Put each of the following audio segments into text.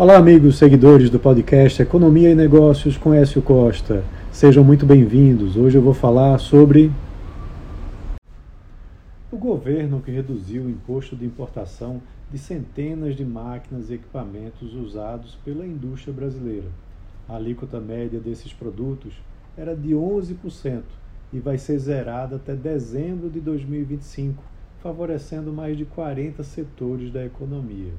Olá, amigos seguidores do podcast Economia e Negócios com Écio Costa. Sejam muito bem-vindos. Hoje eu vou falar sobre o governo que reduziu o imposto de importação de centenas de máquinas e equipamentos usados pela indústria brasileira. A alíquota média desses produtos era de 11% e vai ser zerada até dezembro de 2025, favorecendo mais de 40 setores da economia.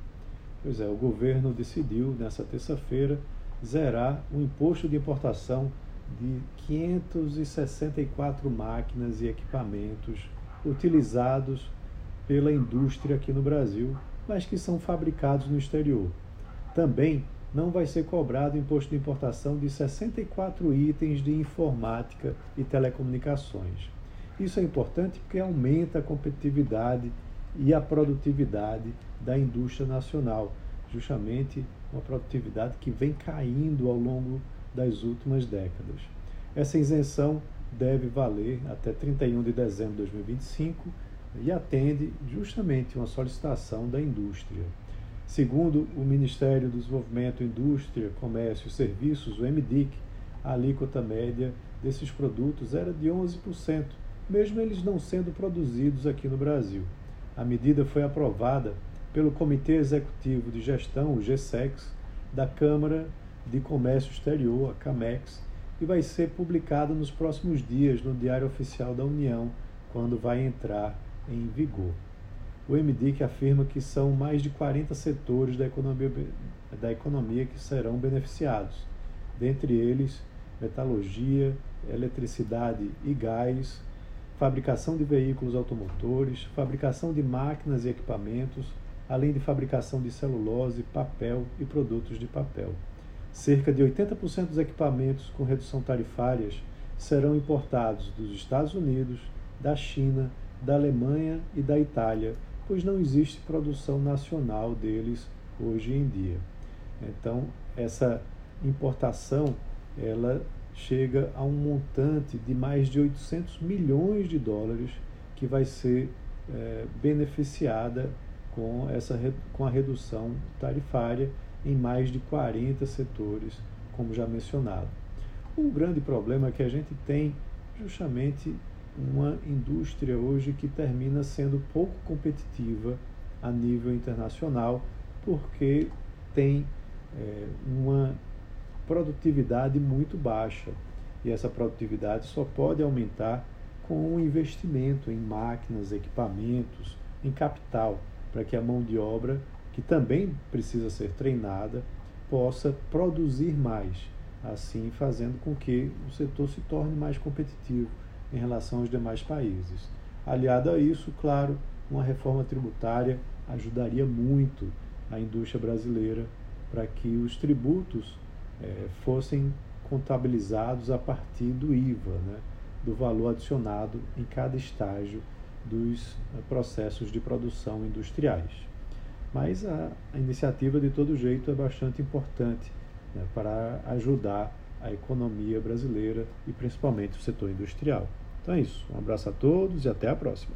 Pois é, o governo decidiu, nessa terça-feira, zerar o imposto de importação de 564 máquinas e equipamentos utilizados pela indústria aqui no Brasil, mas que são fabricados no exterior. Também não vai ser cobrado imposto de importação de 64 itens de informática e telecomunicações. Isso é importante porque aumenta a competitividade e a produtividade da indústria nacional, justamente uma produtividade que vem caindo ao longo das últimas décadas. Essa isenção deve valer até 31 de dezembro de 2025 e atende justamente uma solicitação da indústria. Segundo o Ministério do Desenvolvimento, Indústria, Comércio e Serviços, o MDIC, a alíquota média desses produtos era de 11%, mesmo eles não sendo produzidos aqui no Brasil. A medida foi aprovada pelo Comitê Executivo de Gestão, o GSEX, da Câmara de Comércio Exterior, a CAMEX, e vai ser publicada nos próximos dias no Diário Oficial da União, quando vai entrar em vigor. O MDIC afirma que são mais de 40 setores da economia, da economia que serão beneficiados, dentre eles metalurgia, eletricidade e gás, fabricação de veículos automotores, fabricação de máquinas e equipamentos, além de fabricação de celulose, papel e produtos de papel. Cerca de 80% dos equipamentos com redução tarifárias serão importados dos Estados Unidos, da China, da Alemanha e da Itália, pois não existe produção nacional deles hoje em dia. Então, essa importação ela chega a um montante de mais de 800 milhões de dólares que vai ser é, beneficiada com, essa, com a redução tarifária em mais de 40 setores, como já mencionado. O grande problema é que a gente tem justamente uma indústria hoje que termina sendo pouco competitiva a nível internacional, porque tem é, uma produtividade muito baixa. E essa produtividade só pode aumentar com o investimento em máquinas, equipamentos, em capital, para que a mão de obra, que também precisa ser treinada, possa produzir mais, assim fazendo com que o setor se torne mais competitivo em relação aos demais países. Aliado a isso, claro, uma reforma tributária ajudaria muito a indústria brasileira para que os tributos é, fossem contabilizados a partir do IVA, né, do valor adicionado em cada estágio dos eh, processos de produção industriais. Mas a, a iniciativa, de todo jeito, é bastante importante né, para ajudar a economia brasileira e principalmente o setor industrial. Então é isso. Um abraço a todos e até a próxima.